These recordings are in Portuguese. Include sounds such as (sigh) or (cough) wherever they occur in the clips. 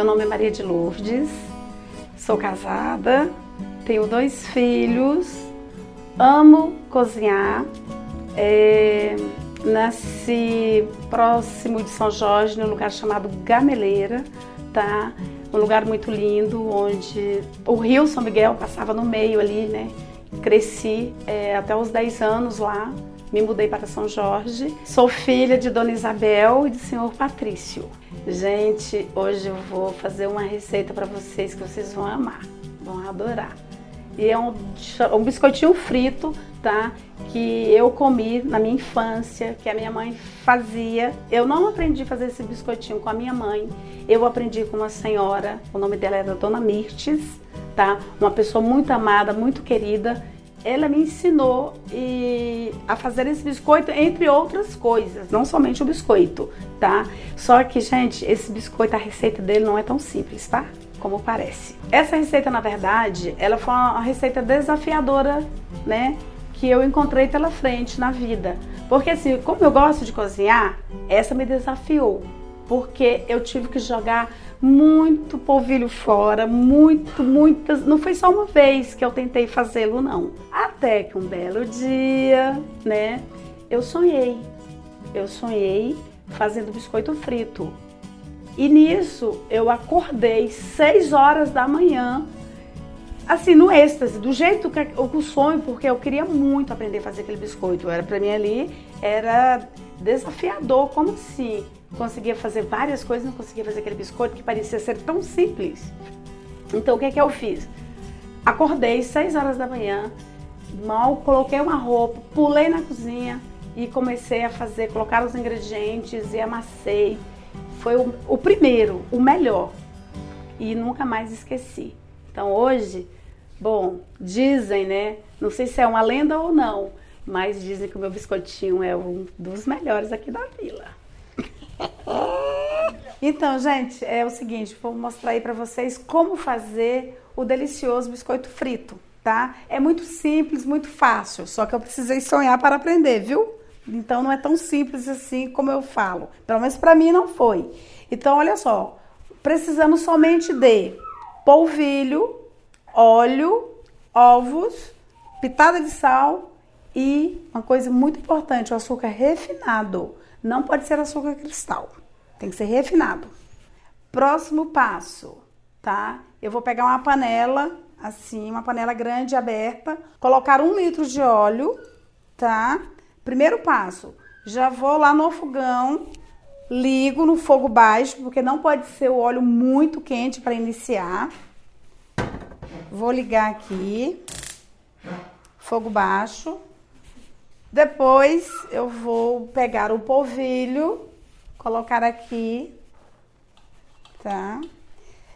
Meu nome é Maria de Lourdes, sou casada, tenho dois filhos, amo cozinhar. É, nasci próximo de São Jorge, num lugar chamado Gameleira, tá? Um lugar muito lindo, onde o rio São Miguel passava no meio ali, né? Cresci é, até os 10 anos lá, me mudei para São Jorge. Sou filha de Dona Isabel e do senhor Patrício. Gente, hoje eu vou fazer uma receita para vocês que vocês vão amar, vão adorar. E é um, um biscoitinho frito, tá? Que eu comi na minha infância, que a minha mãe fazia. Eu não aprendi a fazer esse biscoitinho com a minha mãe. Eu aprendi com uma senhora, o nome dela era Dona Mirtes, tá? Uma pessoa muito amada, muito querida. Ela me ensinou e, a fazer esse biscoito, entre outras coisas, não somente o biscoito, tá? Só que, gente, esse biscoito, a receita dele não é tão simples, tá? como parece. Essa receita, na verdade, ela foi uma receita desafiadora, né? Que eu encontrei pela frente na vida. Porque assim, como eu gosto de cozinhar, essa me desafiou. Porque eu tive que jogar muito polvilho fora, muito, muitas. Não foi só uma vez que eu tentei fazê-lo, não. Até que um belo dia, né? Eu sonhei. Eu sonhei fazendo biscoito frito. E nisso eu acordei 6 horas da manhã, assim, no êxtase, do jeito que o sonho, porque eu queria muito aprender a fazer aquele biscoito. Era para mim ali, era desafiador, como se conseguia fazer várias coisas, não conseguia fazer aquele biscoito que parecia ser tão simples. Então o que é que eu fiz? Acordei 6 horas da manhã, mal coloquei uma roupa, pulei na cozinha e comecei a fazer, colocar os ingredientes e amassei foi o, o primeiro, o melhor. E nunca mais esqueci. Então hoje, bom, dizem, né? Não sei se é uma lenda ou não, mas dizem que o meu biscoitinho é um dos melhores aqui da vila. (laughs) Então, gente, é o seguinte, vou mostrar aí para vocês como fazer o delicioso biscoito frito, tá? É muito simples, muito fácil, só que eu precisei sonhar para aprender, viu? Então não é tão simples assim como eu falo. Pelo menos para mim não foi. Então olha só, precisamos somente de polvilho, óleo, ovos, pitada de sal e uma coisa muito importante, o açúcar refinado. Não pode ser açúcar cristal. Tem que ser refinado. Próximo passo, tá? Eu vou pegar uma panela, assim, uma panela grande aberta, colocar um litro de óleo, tá? Primeiro passo, já vou lá no fogão, ligo no fogo baixo, porque não pode ser o óleo muito quente para iniciar. Vou ligar aqui, fogo baixo. Depois eu vou pegar o polvilho, colocar aqui, tá?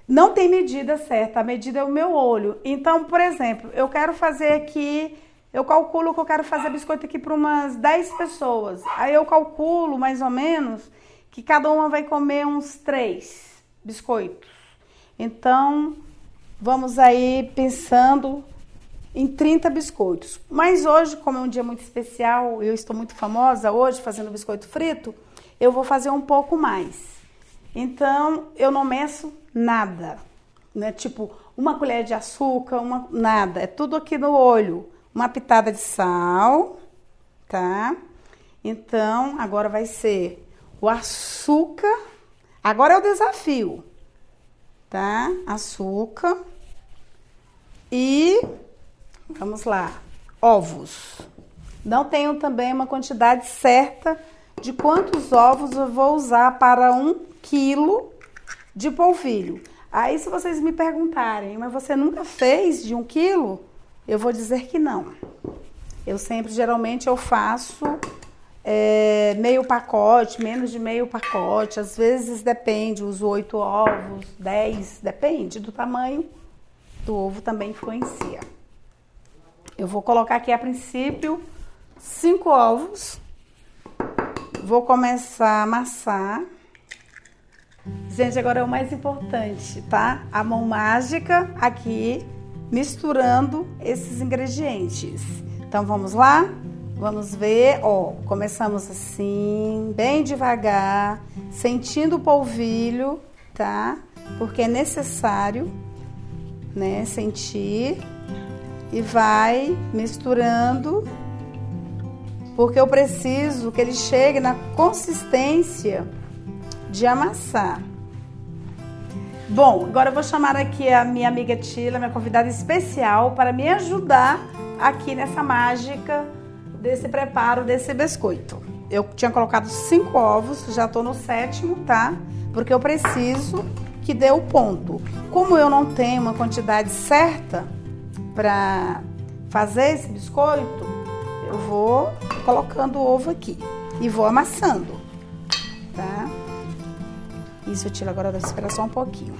Não tem medida certa, a medida é o meu olho. Então, por exemplo, eu quero fazer aqui eu calculo que eu quero fazer biscoito aqui para umas 10 pessoas. Aí eu calculo mais ou menos que cada uma vai comer uns 3 biscoitos. Então, vamos aí pensando em 30 biscoitos. Mas hoje, como é um dia muito especial, eu estou muito famosa hoje fazendo biscoito frito, eu vou fazer um pouco mais. Então, eu não meço nada, né? Tipo, uma colher de açúcar, uma nada, é tudo aqui no olho uma pitada de sal, tá? Então, agora vai ser o açúcar. Agora é o desafio, tá? Açúcar. E vamos lá, ovos. Não tenho também uma quantidade certa de quantos ovos eu vou usar para um quilo de polvilho. Aí, se vocês me perguntarem, mas você nunca fez de um quilo? Eu vou dizer que não. Eu sempre, geralmente, eu faço é, meio pacote, menos de meio pacote. Às vezes depende, uso oito ovos, dez, depende do tamanho do ovo também influencia. Eu vou colocar aqui a princípio cinco ovos. Vou começar a amassar. Gente, agora é o mais importante, tá? A mão mágica aqui misturando esses ingredientes. Então vamos lá? Vamos ver, ó, começamos assim, bem devagar, sentindo o polvilho, tá? porque é necessário, né, sentir e vai misturando, porque eu preciso que ele chegue na consistência de amassar. Bom, agora eu vou chamar aqui a minha amiga Tila, minha convidada especial, para me ajudar aqui nessa mágica desse preparo desse biscoito. Eu tinha colocado cinco ovos, já estou no sétimo, tá? Porque eu preciso que dê o ponto. Como eu não tenho uma quantidade certa para fazer esse biscoito, eu vou colocando o ovo aqui e vou amassando, tá? Isso eu tiro agora, vou esperar só um pouquinho.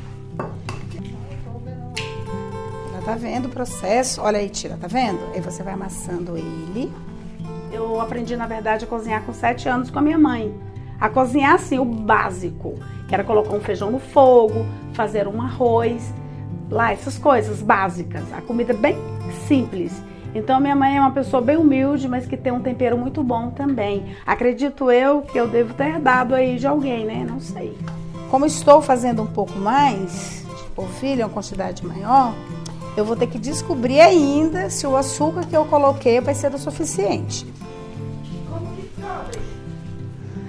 Ela tá vendo o processo? Olha aí, tira, tá vendo? Aí você vai amassando ele. Eu aprendi, na verdade, a cozinhar com sete anos com a minha mãe. A cozinhar, assim, o básico. Que era colocar um feijão no fogo, fazer um arroz, lá, essas coisas básicas. A comida bem simples. Então, minha mãe é uma pessoa bem humilde, mas que tem um tempero muito bom também. Acredito eu que eu devo ter dado aí de alguém, né? Não sei. Como estou fazendo um pouco mais, polvilho, uma quantidade maior, eu vou ter que descobrir ainda se o açúcar que eu coloquei vai ser o suficiente. Como que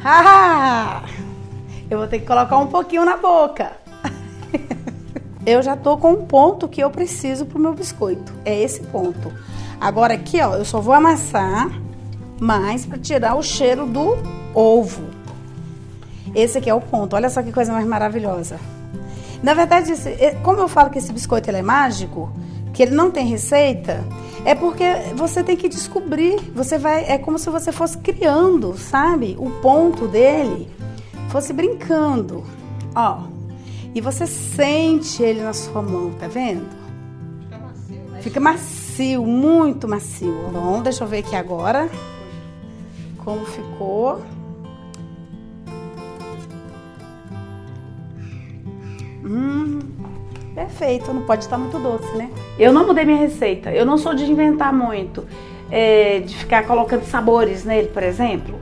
Ah! Eu vou ter que colocar um pouquinho na boca. Eu já tô com um ponto que eu preciso pro meu biscoito. É esse ponto. Agora aqui, ó, eu só vou amassar mais para tirar o cheiro do ovo. Esse aqui é o ponto. Olha só que coisa mais maravilhosa. Na verdade, esse, como eu falo que esse biscoito é mágico, que ele não tem receita, é porque você tem que descobrir. Você vai, é como se você fosse criando, sabe? O ponto dele, fosse brincando. Ó. E você sente ele na sua mão, tá vendo? Fica macio, né? Fica macio, muito macio. Bom, deixa eu ver aqui agora como ficou. Hum, perfeito, não pode estar muito doce, né? Eu não mudei minha receita, eu não sou de inventar muito, é, de ficar colocando sabores nele, por exemplo.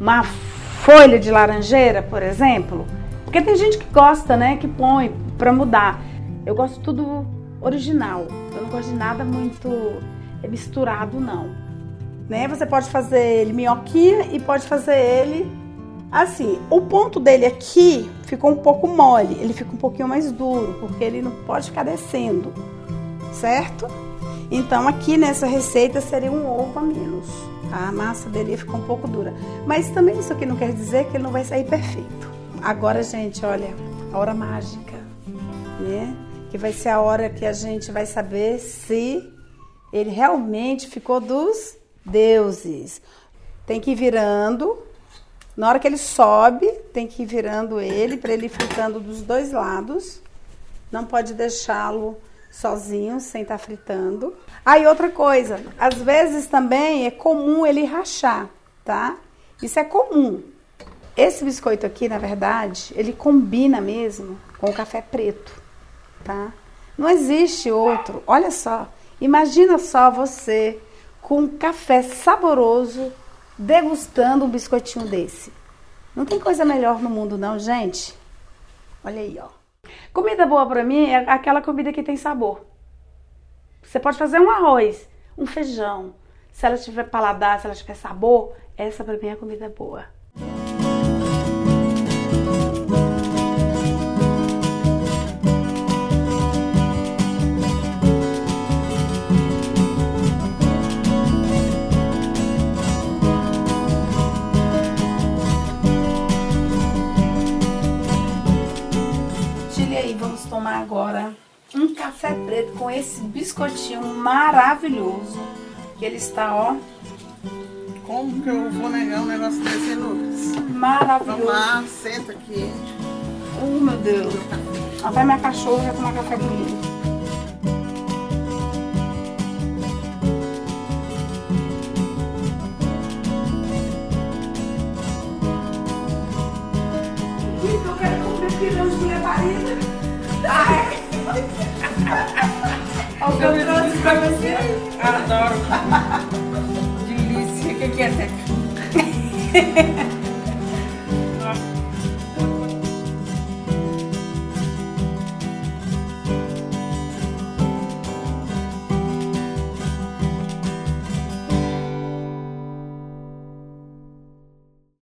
Uma folha de laranjeira, por exemplo. Porque tem gente que gosta, né, que põe para mudar. Eu gosto tudo original. Eu não gosto de nada muito misturado, não. Né? Você pode fazer ele minhoquinha e pode fazer ele Assim, o ponto dele aqui ficou um pouco mole, ele fica um pouquinho mais duro, porque ele não pode ficar descendo, certo? Então aqui nessa receita seria um ovo a menos. A massa dele ia ficar um pouco dura. Mas também isso aqui não quer dizer que ele não vai sair perfeito. Agora, gente, olha, a hora mágica, né? Que vai ser a hora que a gente vai saber se ele realmente ficou dos deuses. Tem que ir virando na hora que ele sobe, tem que ir virando ele para ele fritando dos dois lados. Não pode deixá-lo sozinho, sem estar tá fritando. Aí ah, outra coisa, às vezes também é comum ele rachar, tá? Isso é comum. Esse biscoito aqui, na verdade, ele combina mesmo com o café preto, tá? Não existe outro. Olha só, imagina só você com um café saboroso degustando um biscoitinho desse. Não tem coisa melhor no mundo não, gente. Olha aí, ó. Comida boa para mim é aquela comida que tem sabor. Você pode fazer um arroz, um feijão. Se ela tiver paladar, se ela tiver sabor, essa para mim é comida boa. Tomar agora um café preto com esse biscoitinho maravilhoso. Que ele está, ó. Como que eu vou negar um negócio desse, Lucas? Maravilhoso. Vamos lá, senta aqui. Oh, meu Deus. Até minha cachorra já tomar café comigo. Delícia. O que, é, Teca? (laughs)